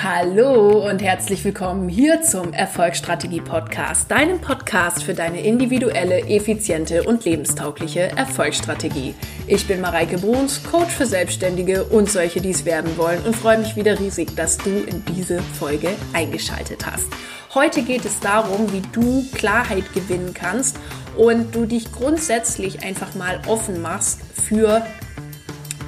Hallo und herzlich willkommen hier zum Erfolgsstrategie Podcast, deinem Podcast für deine individuelle, effiziente und lebenstaugliche Erfolgsstrategie. Ich bin Mareike Bruns, Coach für Selbstständige und solche, die es werden wollen und freue mich wieder riesig, dass du in diese Folge eingeschaltet hast. Heute geht es darum, wie du Klarheit gewinnen kannst und du dich grundsätzlich einfach mal offen machst für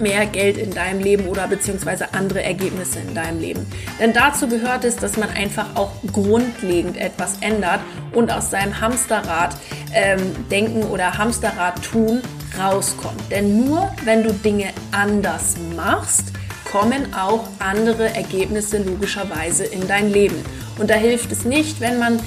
mehr Geld in deinem Leben oder beziehungsweise andere Ergebnisse in deinem Leben. Denn dazu gehört es, dass man einfach auch grundlegend etwas ändert und aus seinem Hamsterrad ähm, denken oder Hamsterrad tun rauskommt. Denn nur wenn du Dinge anders machst, kommen auch andere Ergebnisse logischerweise in dein Leben. Und da hilft es nicht, wenn man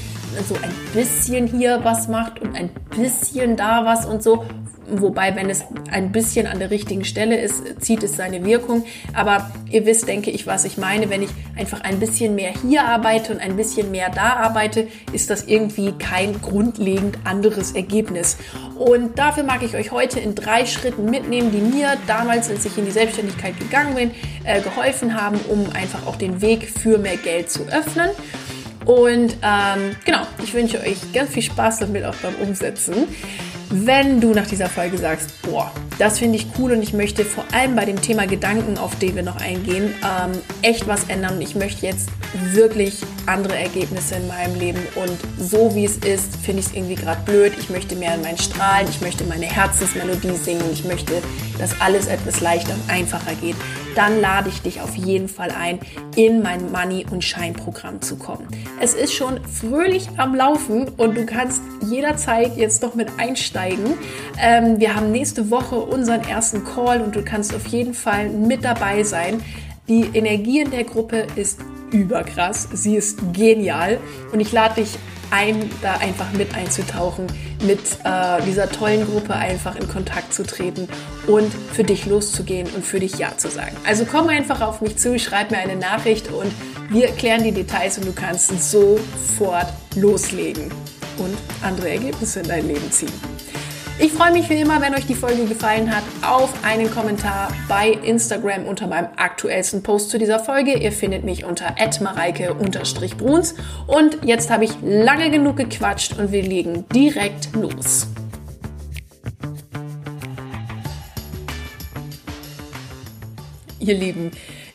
so ein bisschen hier was macht und ein bisschen da was und so Wobei, wenn es ein bisschen an der richtigen Stelle ist, zieht es seine Wirkung. Aber ihr wisst, denke ich, was ich meine. Wenn ich einfach ein bisschen mehr hier arbeite und ein bisschen mehr da arbeite, ist das irgendwie kein grundlegend anderes Ergebnis. Und dafür mag ich euch heute in drei Schritten mitnehmen, die mir damals, als ich in die Selbstständigkeit gegangen bin, äh, geholfen haben, um einfach auch den Weg für mehr Geld zu öffnen. Und ähm, genau, ich wünsche euch ganz viel Spaß damit auch beim Umsetzen. Wenn du nach dieser Folge sagst, boah, das finde ich cool und ich möchte vor allem bei dem Thema Gedanken, auf den wir noch eingehen, ähm, echt was ändern. Ich möchte jetzt wirklich andere Ergebnisse in meinem Leben und so wie es ist, finde ich es irgendwie gerade blöd. Ich möchte mehr in meinen Strahlen, ich möchte meine Herzensmelodie singen, ich möchte, dass alles etwas leichter und einfacher geht. Dann lade ich dich auf jeden Fall ein, in mein Money- und Shine-Programm zu kommen. Es ist schon fröhlich am Laufen und du kannst jederzeit jetzt doch mit einsteigen. Ähm, wir haben nächste Woche unseren ersten Call und du kannst auf jeden Fall mit dabei sein. Die Energie in der Gruppe ist überkrass, sie ist genial und ich lade dich ein, da einfach mit einzutauchen, mit äh, dieser tollen Gruppe einfach in Kontakt zu treten und für dich loszugehen und für dich Ja zu sagen. Also komm einfach auf mich zu, schreib mir eine Nachricht und wir klären die Details und du kannst sofort loslegen und andere Ergebnisse in dein Leben ziehen. Ich freue mich wie immer, wenn euch die Folge gefallen hat, auf einen Kommentar bei Instagram unter meinem aktuellsten Post zu dieser Folge. Ihr findet mich unter mareike-bruns. Und jetzt habe ich lange genug gequatscht und wir legen direkt los. Ihr Lieben,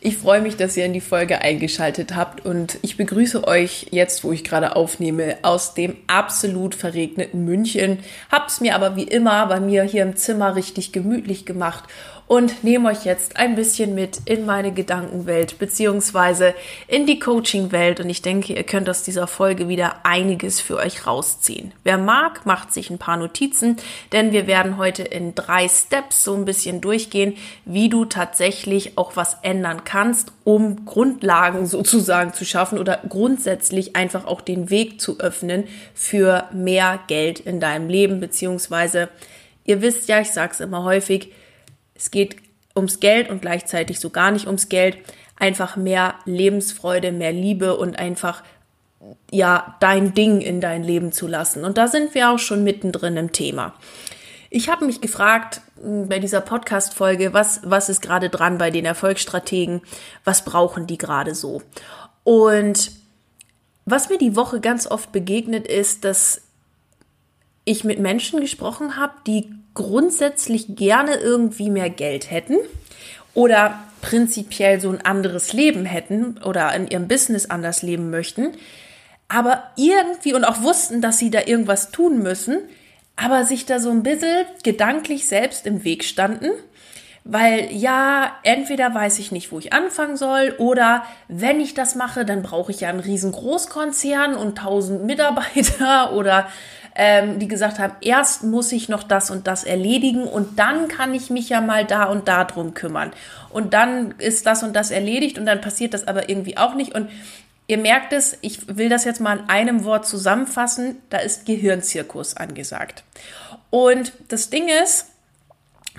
ich freue mich, dass ihr in die Folge eingeschaltet habt und ich begrüße euch jetzt, wo ich gerade aufnehme, aus dem absolut verregneten München. Hab's mir aber wie immer bei mir hier im Zimmer richtig gemütlich gemacht und nehme euch jetzt ein bisschen mit in meine Gedankenwelt beziehungsweise in die Coaching-Welt und ich denke, ihr könnt aus dieser Folge wieder einiges für euch rausziehen. Wer mag, macht sich ein paar Notizen, denn wir werden heute in drei Steps so ein bisschen durchgehen, wie du tatsächlich auch was ändern kannst, um Grundlagen sozusagen zu schaffen oder grundsätzlich einfach auch den Weg zu öffnen für mehr Geld in deinem Leben beziehungsweise Ihr wisst ja, ich sage es immer häufig, es geht ums Geld und gleichzeitig so gar nicht ums Geld. Einfach mehr Lebensfreude, mehr Liebe und einfach ja dein Ding in dein Leben zu lassen. Und da sind wir auch schon mittendrin im Thema. Ich habe mich gefragt hm, bei dieser Podcast-Folge, was, was ist gerade dran bei den Erfolgsstrategen? Was brauchen die gerade so? Und was mir die Woche ganz oft begegnet ist, dass ich mit Menschen gesprochen habe, die grundsätzlich gerne irgendwie mehr Geld hätten oder prinzipiell so ein anderes Leben hätten oder in ihrem Business anders leben möchten, aber irgendwie und auch wussten, dass sie da irgendwas tun müssen, aber sich da so ein bisschen gedanklich selbst im Weg standen, weil ja, entweder weiß ich nicht, wo ich anfangen soll oder wenn ich das mache, dann brauche ich ja einen riesen Großkonzern und tausend Mitarbeiter oder ähm, die gesagt haben, erst muss ich noch das und das erledigen und dann kann ich mich ja mal da und da drum kümmern. Und dann ist das und das erledigt und dann passiert das aber irgendwie auch nicht. Und ihr merkt es, ich will das jetzt mal in einem Wort zusammenfassen, da ist Gehirnzirkus angesagt. Und das Ding ist,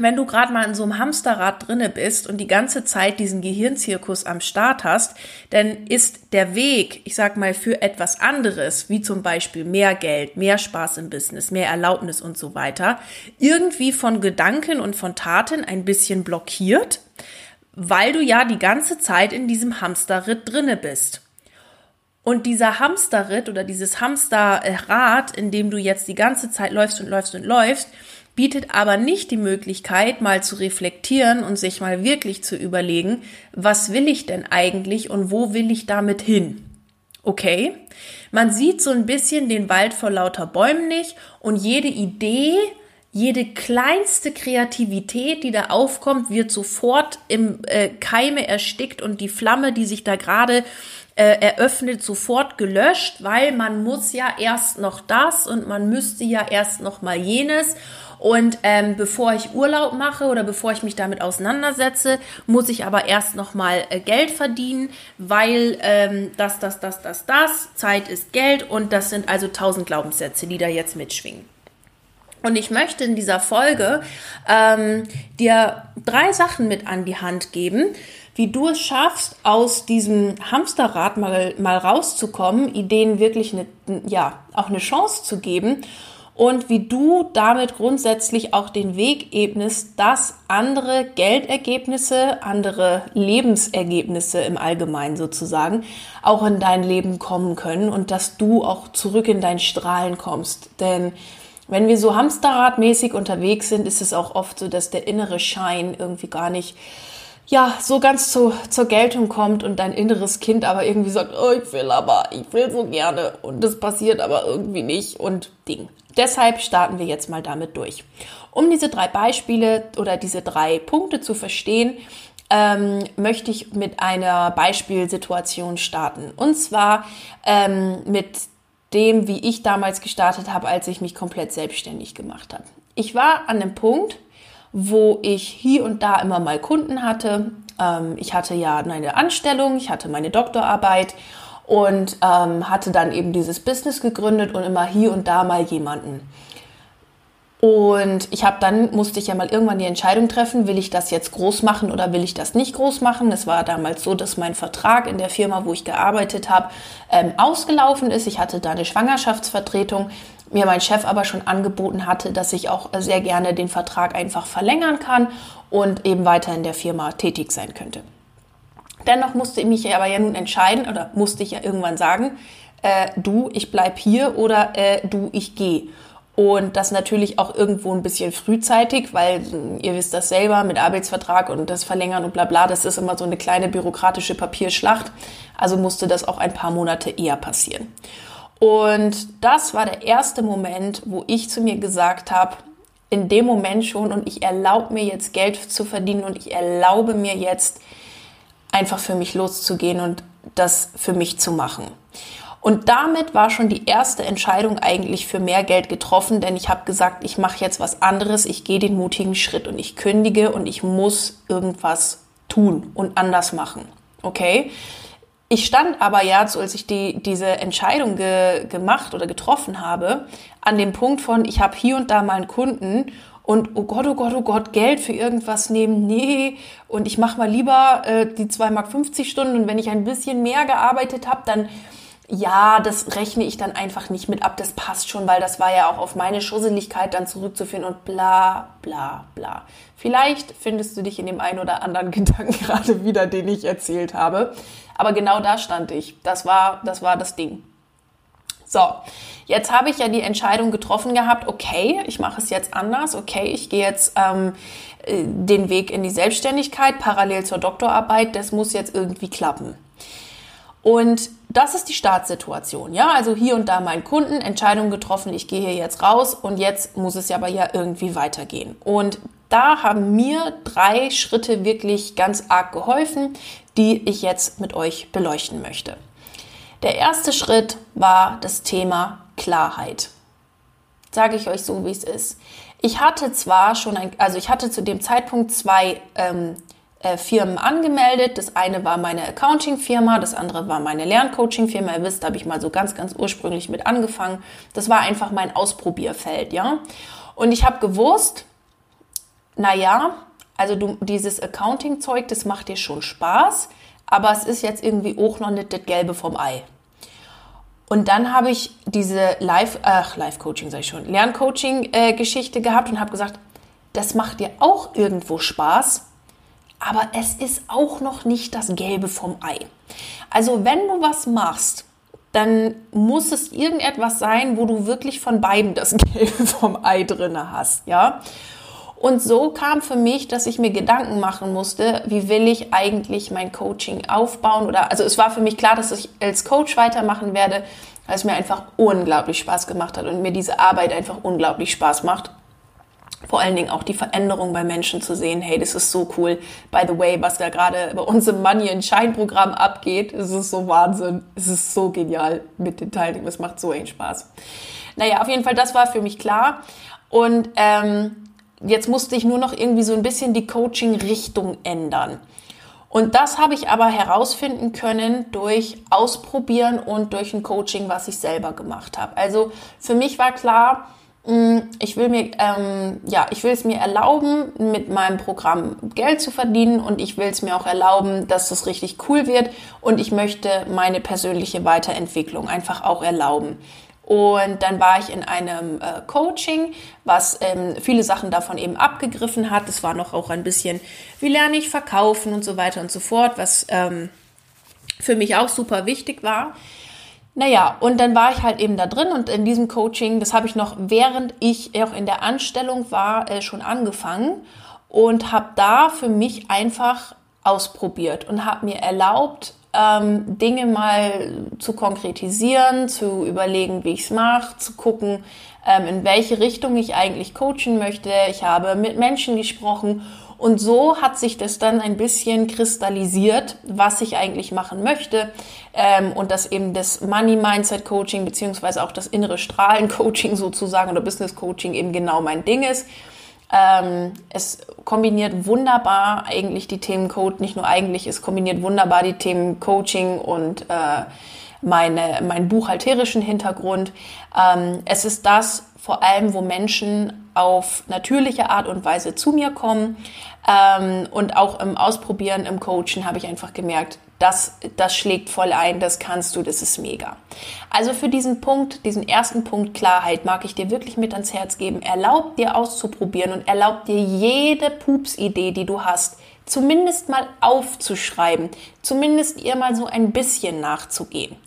wenn du gerade mal in so einem Hamsterrad drinne bist und die ganze Zeit diesen Gehirnzirkus am Start hast, dann ist der Weg, ich sag mal, für etwas anderes, wie zum Beispiel mehr Geld, mehr Spaß im Business, mehr Erlaubnis und so weiter, irgendwie von Gedanken und von Taten ein bisschen blockiert, weil du ja die ganze Zeit in diesem Hamsterritt drinne bist. Und dieser Hamsterritt oder dieses Hamsterrad, in dem du jetzt die ganze Zeit läufst und läufst und läufst, bietet aber nicht die Möglichkeit, mal zu reflektieren und sich mal wirklich zu überlegen, was will ich denn eigentlich und wo will ich damit hin? Okay? Man sieht so ein bisschen den Wald vor lauter Bäumen nicht und jede Idee, jede kleinste Kreativität, die da aufkommt, wird sofort im äh, Keime erstickt und die Flamme, die sich da gerade äh, eröffnet, sofort gelöscht, weil man muss ja erst noch das und man müsste ja erst noch mal jenes und ähm, bevor ich Urlaub mache oder bevor ich mich damit auseinandersetze, muss ich aber erst nochmal äh, Geld verdienen, weil ähm, das, das, das, das, das, Zeit ist Geld und das sind also tausend Glaubenssätze, die da jetzt mitschwingen. Und ich möchte in dieser Folge ähm, dir drei Sachen mit an die Hand geben, wie du es schaffst, aus diesem Hamsterrad mal, mal rauszukommen, Ideen wirklich eine, ja, auch eine Chance zu geben und wie du damit grundsätzlich auch den Weg ebnest, dass andere Geldergebnisse, andere Lebensergebnisse im Allgemeinen sozusagen auch in dein Leben kommen können und dass du auch zurück in dein Strahlen kommst. Denn wenn wir so hamsterradmäßig unterwegs sind, ist es auch oft so, dass der innere Schein irgendwie gar nicht ja, so ganz zu, zur Geltung kommt und dein inneres Kind aber irgendwie sagt, oh, ich will aber, ich will so gerne und das passiert aber irgendwie nicht und Ding. Deshalb starten wir jetzt mal damit durch. Um diese drei Beispiele oder diese drei Punkte zu verstehen, ähm, möchte ich mit einer Beispielsituation starten. Und zwar ähm, mit dem, wie ich damals gestartet habe, als ich mich komplett selbstständig gemacht habe. Ich war an einem Punkt, wo ich hier und da immer mal Kunden hatte. Ähm, ich hatte ja eine Anstellung, ich hatte meine Doktorarbeit und ähm, hatte dann eben dieses Business gegründet und immer hier und da mal jemanden. Und ich habe dann, musste ich ja mal irgendwann die Entscheidung treffen, will ich das jetzt groß machen oder will ich das nicht groß machen. Es war damals so, dass mein Vertrag in der Firma, wo ich gearbeitet habe, ähm, ausgelaufen ist. Ich hatte da eine Schwangerschaftsvertretung, mir mein Chef aber schon angeboten hatte, dass ich auch sehr gerne den Vertrag einfach verlängern kann und eben weiter in der Firma tätig sein könnte. Dennoch musste ich mich aber ja nun entscheiden oder musste ich ja irgendwann sagen, äh, du, ich bleib hier oder äh, du, ich gehe. Und das natürlich auch irgendwo ein bisschen frühzeitig, weil ihr wisst das selber mit Arbeitsvertrag und das Verlängern und bla bla, das ist immer so eine kleine bürokratische Papierschlacht. Also musste das auch ein paar Monate eher passieren. Und das war der erste Moment, wo ich zu mir gesagt habe, in dem Moment schon, und ich erlaube mir jetzt Geld zu verdienen und ich erlaube mir jetzt einfach für mich loszugehen und das für mich zu machen. Und damit war schon die erste Entscheidung eigentlich für mehr Geld getroffen, denn ich habe gesagt, ich mache jetzt was anderes, ich gehe den mutigen Schritt und ich kündige und ich muss irgendwas tun und anders machen. Okay? Ich stand aber ja, so als ich die, diese Entscheidung ge, gemacht oder getroffen habe, an dem Punkt von, ich habe hier und da mal einen Kunden und oh Gott, oh Gott, oh Gott, Geld für irgendwas nehmen, nee. Und ich mache mal lieber äh, die 2,50 Mark Stunden und wenn ich ein bisschen mehr gearbeitet habe, dann ja, das rechne ich dann einfach nicht mit ab. Das passt schon, weil das war ja auch auf meine Schusseligkeit dann zurückzuführen und bla bla bla. Vielleicht findest du dich in dem einen oder anderen Gedanken gerade wieder, den ich erzählt habe. Aber genau da stand ich. Das war, das war das Ding. So, jetzt habe ich ja die Entscheidung getroffen gehabt, okay, ich mache es jetzt anders, okay, ich gehe jetzt ähm, äh, den Weg in die Selbstständigkeit parallel zur Doktorarbeit, das muss jetzt irgendwie klappen. Und das ist die Startsituation, ja, also hier und da mein Kunden, Entscheidung getroffen, ich gehe hier jetzt raus und jetzt muss es ja aber ja irgendwie weitergehen. Und da haben mir drei Schritte wirklich ganz arg geholfen, die ich jetzt mit euch beleuchten möchte. Der erste Schritt war das Thema Klarheit. Sage ich euch so, wie es ist. Ich hatte zwar schon, ein, also ich hatte zu dem Zeitpunkt zwei ähm, äh, Firmen angemeldet. Das eine war meine Accounting-Firma, das andere war meine Lerncoaching-Firma. Ihr wisst, da habe ich mal so ganz, ganz ursprünglich mit angefangen. Das war einfach mein Ausprobierfeld, ja. Und ich habe gewusst, naja, also du, dieses Accounting-Zeug, das macht dir schon Spaß aber es ist jetzt irgendwie auch noch nicht das Gelbe vom Ei. Und dann habe ich diese Live, ach, Live-Coaching sage ich schon, Lerncoaching-Geschichte gehabt und habe gesagt, das macht dir auch irgendwo Spaß, aber es ist auch noch nicht das Gelbe vom Ei. Also wenn du was machst, dann muss es irgendetwas sein, wo du wirklich von beiden das Gelbe vom Ei drinne hast, ja. Und so kam für mich, dass ich mir Gedanken machen musste, wie will ich eigentlich mein Coaching aufbauen oder, also es war für mich klar, dass ich als Coach weitermachen werde, weil es mir einfach unglaublich Spaß gemacht hat und mir diese Arbeit einfach unglaublich Spaß macht. Vor allen Dingen auch die Veränderung bei Menschen zu sehen. Hey, das ist so cool. By the way, was da gerade bei uns im Money and Shine Programm abgeht, es ist so Wahnsinn. Es ist so genial mit den Teilnehmern. Es macht so einen Spaß. Naja, auf jeden Fall, das war für mich klar. Und ähm, jetzt musste ich nur noch irgendwie so ein bisschen die Coaching-Richtung ändern. Und das habe ich aber herausfinden können durch Ausprobieren und durch ein Coaching, was ich selber gemacht habe. Also für mich war klar, mm, ich will mir, ähm, ja, ich will es mir erlauben, mit meinem Programm Geld zu verdienen und ich will es mir auch erlauben, dass das richtig cool wird und ich möchte meine persönliche Weiterentwicklung einfach auch erlauben. Und dann war ich in einem äh, Coaching, was ähm, viele Sachen davon eben abgegriffen hat. Es war noch auch ein bisschen, wie lerne ich verkaufen und so weiter und so fort, was ähm, für mich auch super wichtig war. Naja, und dann war ich halt eben da drin und in diesem Coaching, das habe ich noch während ich auch in der Anstellung war, äh, schon angefangen und habe da für mich einfach ausprobiert und habe mir erlaubt, ähm, Dinge mal zu konkretisieren, zu überlegen, wie ich es mache, zu gucken, ähm, in welche Richtung ich eigentlich coachen möchte. Ich habe mit Menschen gesprochen und so hat sich das dann ein bisschen kristallisiert, was ich eigentlich machen möchte ähm, und dass eben das Money Mindset Coaching beziehungsweise auch das innere Strahlen Coaching sozusagen oder Business Coaching eben genau mein Ding ist. Ähm, es kombiniert wunderbar eigentlich die Themen Code, nicht nur eigentlich, es kombiniert wunderbar die Themen Coaching und äh, meine, meinen buchhalterischen Hintergrund. Ähm, es ist das vor allem, wo Menschen auf natürliche Art und Weise zu mir kommen. Ähm, und auch im Ausprobieren, im Coachen habe ich einfach gemerkt, das, das schlägt voll ein, das kannst du, das ist mega. Also für diesen Punkt, diesen ersten Punkt Klarheit mag ich dir wirklich mit ans Herz geben. Erlaub dir auszuprobieren und erlaub dir jede Pupsidee, die du hast, zumindest mal aufzuschreiben, zumindest ihr mal so ein bisschen nachzugehen.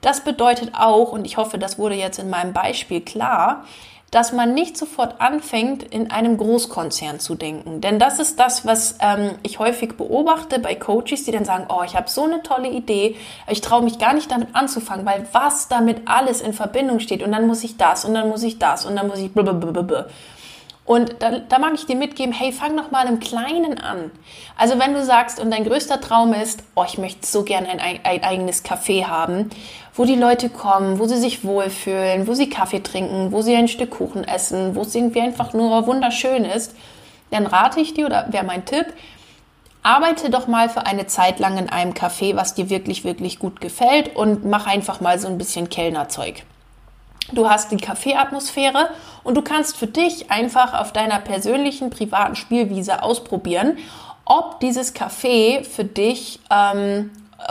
Das bedeutet auch, und ich hoffe, das wurde jetzt in meinem Beispiel klar, dass man nicht sofort anfängt, in einem Großkonzern zu denken. Denn das ist das, was ähm, ich häufig beobachte bei Coaches, die dann sagen, oh, ich habe so eine tolle Idee, ich traue mich gar nicht damit anzufangen, weil was damit alles in Verbindung steht und dann muss ich das und dann muss ich das und dann muss ich blablabla. Und da, da mag ich dir mitgeben, hey, fang doch mal im Kleinen an. Also wenn du sagst und dein größter Traum ist, oh, ich möchte so gerne ein, ein eigenes Café haben, wo die Leute kommen, wo sie sich wohlfühlen, wo sie Kaffee trinken, wo sie ein Stück Kuchen essen, wo es irgendwie einfach nur wunderschön ist, dann rate ich dir oder wäre mein Tipp, arbeite doch mal für eine Zeit lang in einem Café, was dir wirklich, wirklich gut gefällt und mach einfach mal so ein bisschen Kellnerzeug. Du hast die Kaffeeatmosphäre und du kannst für dich einfach auf deiner persönlichen privaten Spielwiese ausprobieren, ob dieses Café für dich ähm,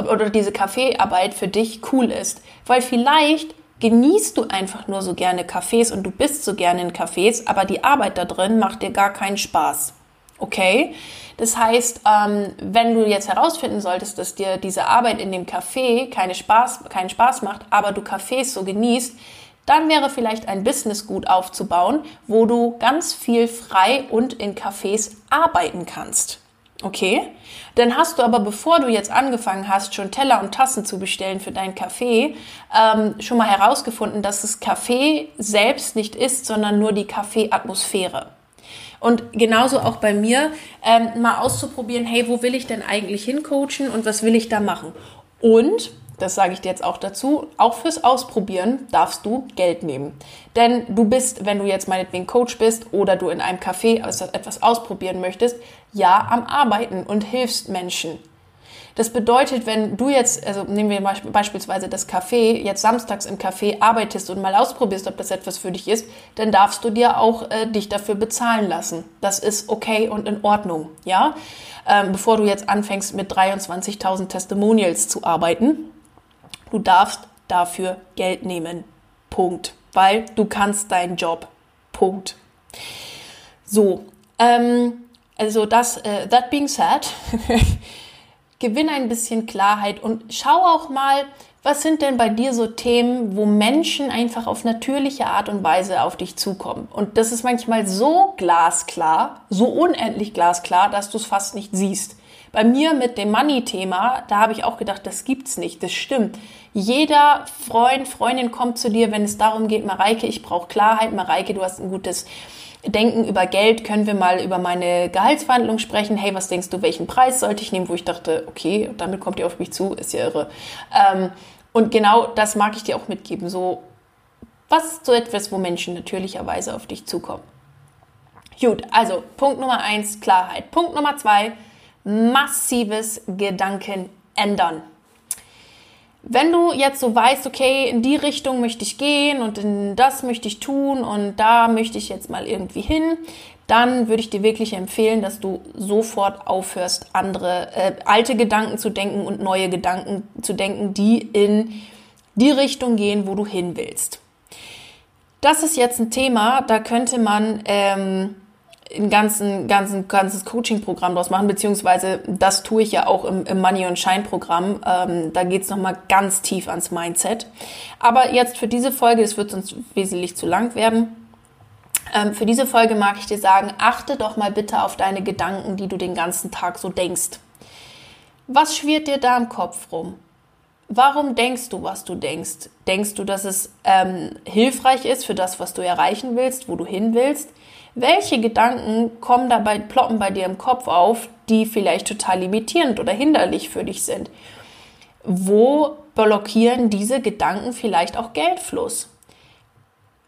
oder diese Kaffeearbeit für dich cool ist. Weil vielleicht genießt du einfach nur so gerne Cafés und du bist so gerne in Cafés, aber die Arbeit da drin macht dir gar keinen Spaß. Okay? Das heißt, ähm, wenn du jetzt herausfinden solltest, dass dir diese Arbeit in dem Café keine Spaß, keinen Spaß macht, aber du Cafés so genießt, dann wäre vielleicht ein Business gut aufzubauen, wo du ganz viel frei und in Cafés arbeiten kannst. Okay? Dann hast du aber, bevor du jetzt angefangen hast, schon Teller und Tassen zu bestellen für dein Café, ähm, schon mal herausgefunden, dass das Café selbst nicht ist, sondern nur die Kaffeeatmosphäre. Und genauso auch bei mir, ähm, mal auszuprobieren, hey, wo will ich denn eigentlich hincoachen und was will ich da machen? Und das sage ich dir jetzt auch dazu, auch fürs Ausprobieren darfst du Geld nehmen. Denn du bist, wenn du jetzt meinetwegen Coach bist oder du in einem Café etwas ausprobieren möchtest, ja am Arbeiten und hilfst Menschen. Das bedeutet, wenn du jetzt, also nehmen wir beispielsweise das Café, jetzt samstags im Café arbeitest und mal ausprobierst, ob das etwas für dich ist, dann darfst du dir auch äh, dich dafür bezahlen lassen. Das ist okay und in Ordnung, ja? Ähm, bevor du jetzt anfängst mit 23.000 Testimonials zu arbeiten, Du darfst dafür Geld nehmen. Punkt. Weil du kannst deinen Job. Punkt. So. Ähm, Also das, äh, that being said, gewinne ein bisschen Klarheit und schau auch mal, was sind denn bei dir so Themen, wo Menschen einfach auf natürliche Art und Weise auf dich zukommen? Und das ist manchmal so glasklar, so unendlich glasklar, dass du es fast nicht siehst. Bei mir mit dem Money-Thema, da habe ich auch gedacht, das gibt's nicht. Das stimmt. Jeder Freund, Freundin kommt zu dir, wenn es darum geht, Mareike, ich brauche Klarheit, Mareike, du hast ein gutes Denken über Geld, können wir mal über meine Gehaltsverhandlung sprechen. Hey, was denkst du, welchen Preis sollte ich nehmen? Wo ich dachte, okay, damit kommt ihr auf mich zu, ist ja irre. Ähm, und genau das mag ich dir auch mitgeben. So, was so etwas, wo Menschen natürlicherweise auf dich zukommen. Gut, also Punkt Nummer eins, Klarheit. Punkt Nummer zwei, massives Gedanken ändern. Wenn du jetzt so weißt, okay, in die Richtung möchte ich gehen und in das möchte ich tun und da möchte ich jetzt mal irgendwie hin, dann würde ich dir wirklich empfehlen, dass du sofort aufhörst, andere äh, alte Gedanken zu denken und neue Gedanken zu denken, die in die Richtung gehen, wo du hin willst. Das ist jetzt ein Thema, da könnte man ähm, ein ganzen, ganzen, ganzes Coaching-Programm draus machen, beziehungsweise das tue ich ja auch im, im Money und Shine-Programm. Ähm, da geht's es nochmal ganz tief ans Mindset. Aber jetzt für diese Folge, es wird sonst wesentlich zu lang werden. Ähm, für diese Folge mag ich dir sagen, achte doch mal bitte auf deine Gedanken, die du den ganzen Tag so denkst. Was schwirrt dir da im Kopf rum? Warum denkst du, was du denkst? Denkst du, dass es ähm, hilfreich ist für das, was du erreichen willst, wo du hin willst? Welche Gedanken kommen dabei, ploppen bei dir im Kopf auf, die vielleicht total limitierend oder hinderlich für dich sind? Wo blockieren diese Gedanken vielleicht auch Geldfluss?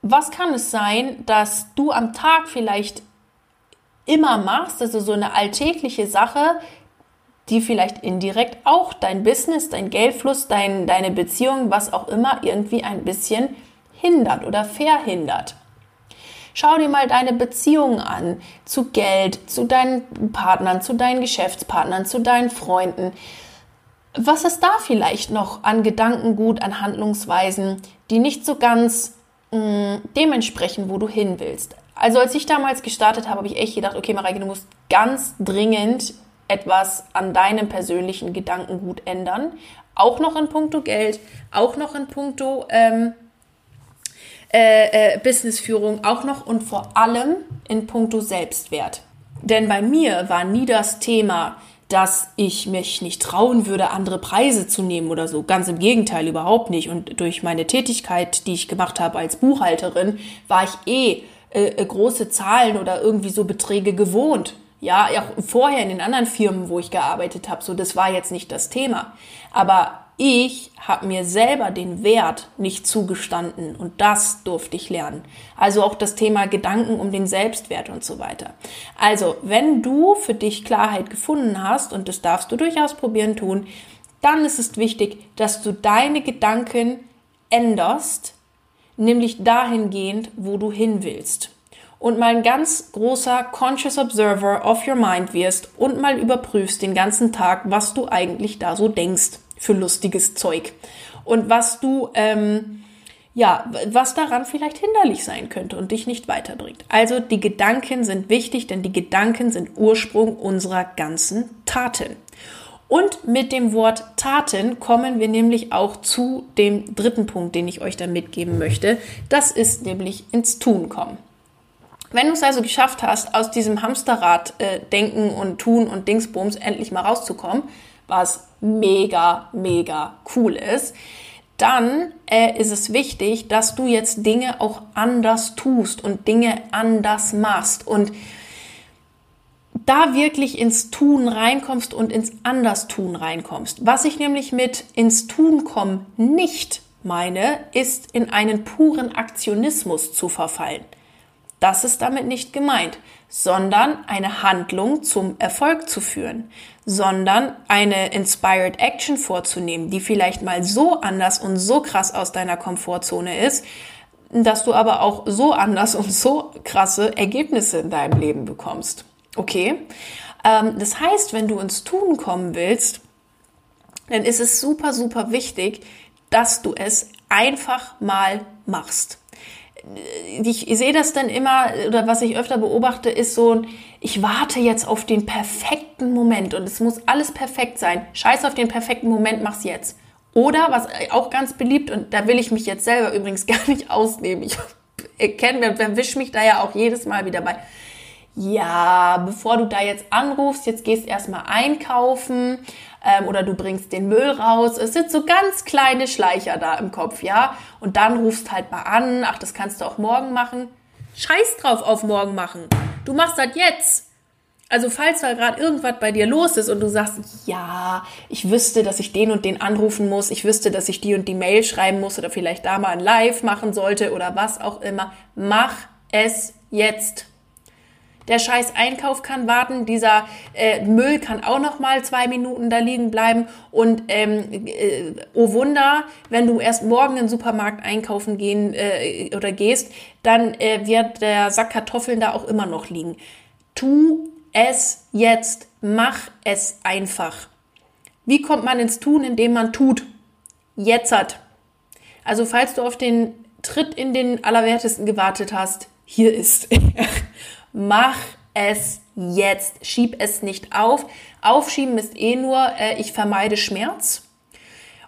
Was kann es sein, dass du am Tag vielleicht immer machst, also so eine alltägliche Sache, die vielleicht indirekt auch dein Business, dein Geldfluss, dein, deine Beziehung, was auch immer, irgendwie ein bisschen hindert oder verhindert. Schau dir mal deine Beziehungen an zu Geld, zu deinen Partnern, zu deinen Geschäftspartnern, zu deinen Freunden. Was ist da vielleicht noch an Gedankengut, an Handlungsweisen, die nicht so ganz mh, mm, dementsprechend, wo du hin willst? Also als ich damals gestartet habe, habe ich echt gedacht, okay, Mareike, du musst ganz dringend etwas an deinem persönlichen Gedankengut ändern. Auch noch in puncto Geld, auch noch in puncto ähm, äh, äh, Businessführung auch noch und vor allem in puncto Selbstwert. Denn bei mir war nie das Thema, dass ich mich nicht trauen würde, andere Preise zu nehmen oder so. Ganz im Gegenteil, überhaupt nicht. Und durch meine Tätigkeit, die ich gemacht habe als Buchhalterin, war ich eh äh, äh große Zahlen oder irgendwie so Beträge gewohnt. Ja, auch vorher in den anderen Firmen, wo ich gearbeitet habe, so das war jetzt nicht das Thema. Aber ich habe mir selber den Wert nicht zugestanden und das durfte ich lernen. Also auch das Thema Gedanken um den Selbstwert und so weiter. Also, wenn du für dich Klarheit gefunden hast und das darfst du durchaus probieren tun, dann ist es wichtig, dass du deine Gedanken änderst, nämlich dahingehend, wo du hin willst. Und mal ein ganz großer Conscious Observer of your mind wirst und mal überprüfst den ganzen Tag, was du eigentlich da so denkst für lustiges Zeug. Und was du, ähm, ja, was daran vielleicht hinderlich sein könnte und dich nicht weiterbringt. Also die Gedanken sind wichtig, denn die Gedanken sind Ursprung unserer ganzen Taten. Und mit dem Wort Taten kommen wir nämlich auch zu dem dritten Punkt, den ich euch da mitgeben möchte. Das ist nämlich ins Tun kommen. Wenn du es also geschafft hast, aus diesem Hamsterrad äh, denken und tun und Dingsbums endlich mal rauszukommen, was mega, mega cool ist, dann äh, ist es wichtig, dass du jetzt Dinge auch anders tust und Dinge anders machst und da wirklich ins Tun reinkommst und ins Anderstun reinkommst. Was ich nämlich mit ins Tun kommen nicht meine, ist in einen puren Aktionismus zu verfallen. Das ist damit nicht gemeint, sondern eine Handlung zum Erfolg zu führen, sondern eine Inspired Action vorzunehmen, die vielleicht mal so anders und so krass aus deiner Komfortzone ist, dass du aber auch so anders und so krasse Ergebnisse in deinem Leben bekommst. Okay? Ähm, das heißt, wenn du ins Tun kommen willst, dann ist es super, super wichtig, dass du es einfach mal machst ich, ich sehe das dann immer, oder was ich öfter beobachte, ist so ich warte jetzt auf den perfekten Moment und es muss alles perfekt sein. Scheiß auf den perfekten Moment, mach's jetzt. Oder, was auch ganz beliebt, und da will ich mich jetzt selber übrigens gar nicht ausnehmen, ich erkenne, erwische mich da ja auch jedes Mal wieder bei. Ja, bevor du da jetzt anrufst, jetzt gehst erstmal einkaufen ähm, oder du bringst den Müll raus. Es sind so ganz kleine Schleicher da im Kopf, ja. Und dann rufst halt mal an, ach, das kannst du auch morgen machen. Scheiß drauf auf morgen machen. Du machst das jetzt. Also falls da gerade irgendwas bei dir los ist und du sagst, ja, ich wüsste, dass ich den und den anrufen muss, ich wüsste, dass ich die und die Mail schreiben muss oder vielleicht da mal ein Live machen sollte oder was auch immer, mach es jetzt. Der scheiß Einkauf kann warten, dieser äh, Müll kann auch noch mal zwei Minuten da liegen bleiben und ähm, äh, oh Wunder, wenn du erst morgen im Supermarkt einkaufen gehen äh, oder gehst, dann äh, wird der Sack Kartoffeln da auch immer noch liegen. Tu es jetzt, mach es einfach. Wie kommt man ins Tun, indem man tut? Jetzt hat. Also falls du auf den Tritt in den Allerwertesten gewartet hast, hier ist Mach es jetzt. Schieb es nicht auf. Aufschieben ist eh nur, äh, ich vermeide Schmerz.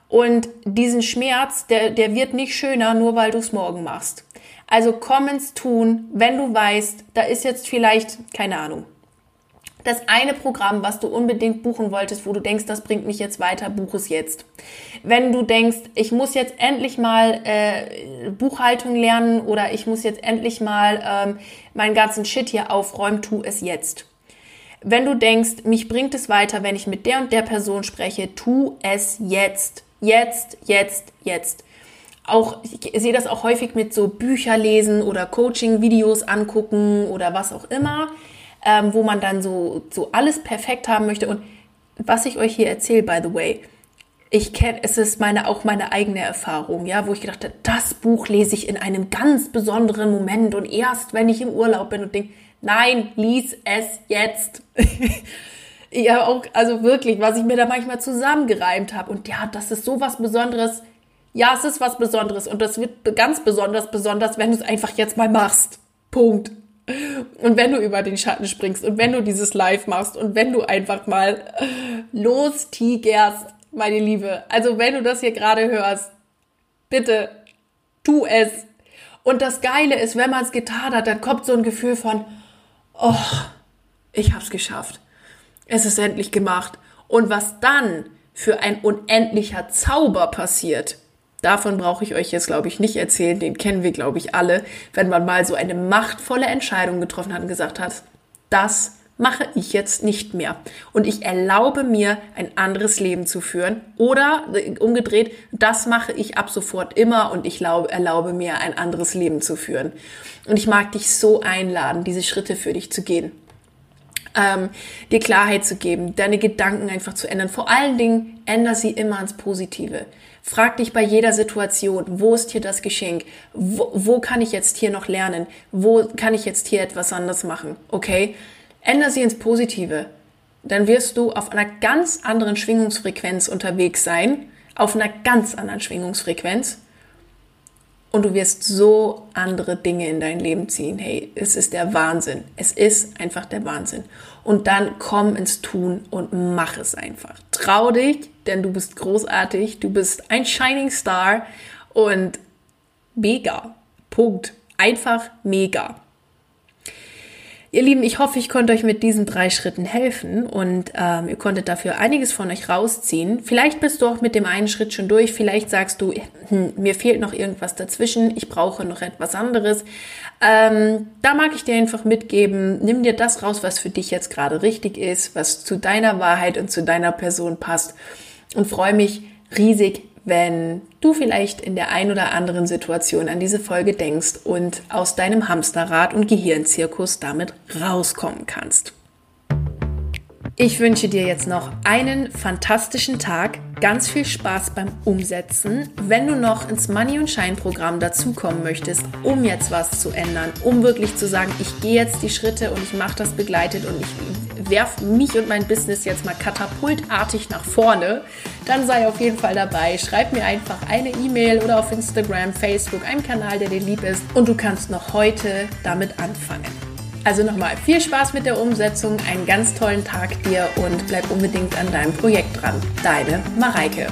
Und diesen Schmerz, der, der wird nicht schöner, nur weil du es morgen machst. Also komm ins Tun, wenn du weißt, da ist jetzt vielleicht, keine Ahnung, das eine Programm, was du unbedingt buchen wolltest, wo du denkst, das bringt mich jetzt weiter, buch es jetzt. Wenn du denkst, ich muss jetzt endlich mal äh, Buchhaltung lernen oder ich muss jetzt endlich mal ähm, meinen ganzen Shit hier aufräumen, tu es jetzt. Wenn du denkst, mich bringt es weiter, wenn ich mit der und der Person spreche, tu es jetzt. Jetzt, jetzt, jetzt auch, ich sehe das auch häufig mit so Bücher lesen oder Coaching-Videos angucken oder was auch immer ähm, wo man dann so, so alles perfekt haben möchte. Und was ich euch hier erzähle, by the way, ich kenne, es ist meine, auch meine eigene Erfahrung, ja, wo ich gedacht habe, das Buch lese ich in einem ganz besonderen Moment und erst, wenn ich im Urlaub bin und denke, nein, lies es jetzt. ja, auch, also wirklich, was ich mir da manchmal zusammengereimt habe. Und ja, das ist so was Besonderes. Ja, es ist was Besonderes und das wird ganz besonders besonders, wenn du es einfach jetzt mal machst. Punkt. Und wenn du über den Schatten springst und wenn du dieses Live machst und wenn du einfach mal los tigerst, meine Liebe. Also wenn du das hier gerade hörst, bitte tu es. Und das Geile ist, wenn man es getan hat, dann kommt so ein Gefühl von, oh, ich hab's geschafft. Es ist endlich gemacht. Und was dann für ein unendlicher Zauber passiert, Davon brauche ich euch jetzt, glaube ich, nicht erzählen. Den kennen wir, glaube ich, alle. Wenn man mal so eine machtvolle Entscheidung getroffen hat und gesagt hat, das mache ich jetzt nicht mehr. Und ich erlaube mir, ein anderes Leben zu führen. Oder umgedreht, das mache ich ab sofort immer und ich erlaube mir, ein anderes Leben zu führen. Und ich mag dich so einladen, diese Schritte für dich zu gehen. Ähm, dir Klarheit zu geben, deine Gedanken einfach zu ändern. Vor allen Dingen, änder sie immer ins Positive. Frag dich bei jeder Situation, wo ist hier das Geschenk? Wo, wo kann ich jetzt hier noch lernen? Wo kann ich jetzt hier etwas anders machen? Okay? Änder sie ins Positive. Dann wirst du auf einer ganz anderen Schwingungsfrequenz unterwegs sein. Auf einer ganz anderen Schwingungsfrequenz. Und du wirst so andere Dinge in dein Leben ziehen. Hey, es ist der Wahnsinn. Es ist einfach der Wahnsinn. Und dann komm ins Tun und mach es einfach. Trau dich, denn du bist großartig, du bist ein Shining Star und mega. Punkt. Einfach mega. Ihr Lieben, ich hoffe, ich konnte euch mit diesen drei Schritten helfen und ähm, ihr konntet dafür einiges von euch rausziehen. Vielleicht bist du auch mit dem einen Schritt schon durch, vielleicht sagst du, hm, mir fehlt noch irgendwas dazwischen, ich brauche noch etwas anderes. Ähm, da mag ich dir einfach mitgeben, nimm dir das raus, was für dich jetzt gerade richtig ist, was zu deiner Wahrheit und zu deiner Person passt und freue mich riesig, wenn du vielleicht in der ein oder anderen Situation an diese Folge denkst und aus deinem Hamsterrad und Gehirnzirkus damit rauskommen kannst. Ich wünsche dir jetzt noch einen fantastischen Tag, ganz viel Spaß beim Umsetzen. Wenn du noch ins Money und Shine Programm dazukommen möchtest, um jetzt was zu ändern, um wirklich zu sagen, ich gehe jetzt die Schritte und ich mache das begleitet und ich werf mich und mein Business jetzt mal katapultartig nach vorne, dann sei auf jeden Fall dabei. Schreib mir einfach eine E-Mail oder auf Instagram, Facebook, einen Kanal, der dir lieb ist und du kannst noch heute damit anfangen. Also nochmal viel Spaß mit der Umsetzung, einen ganz tollen Tag dir und bleib unbedingt an deinem Projekt dran. Deine Mareike.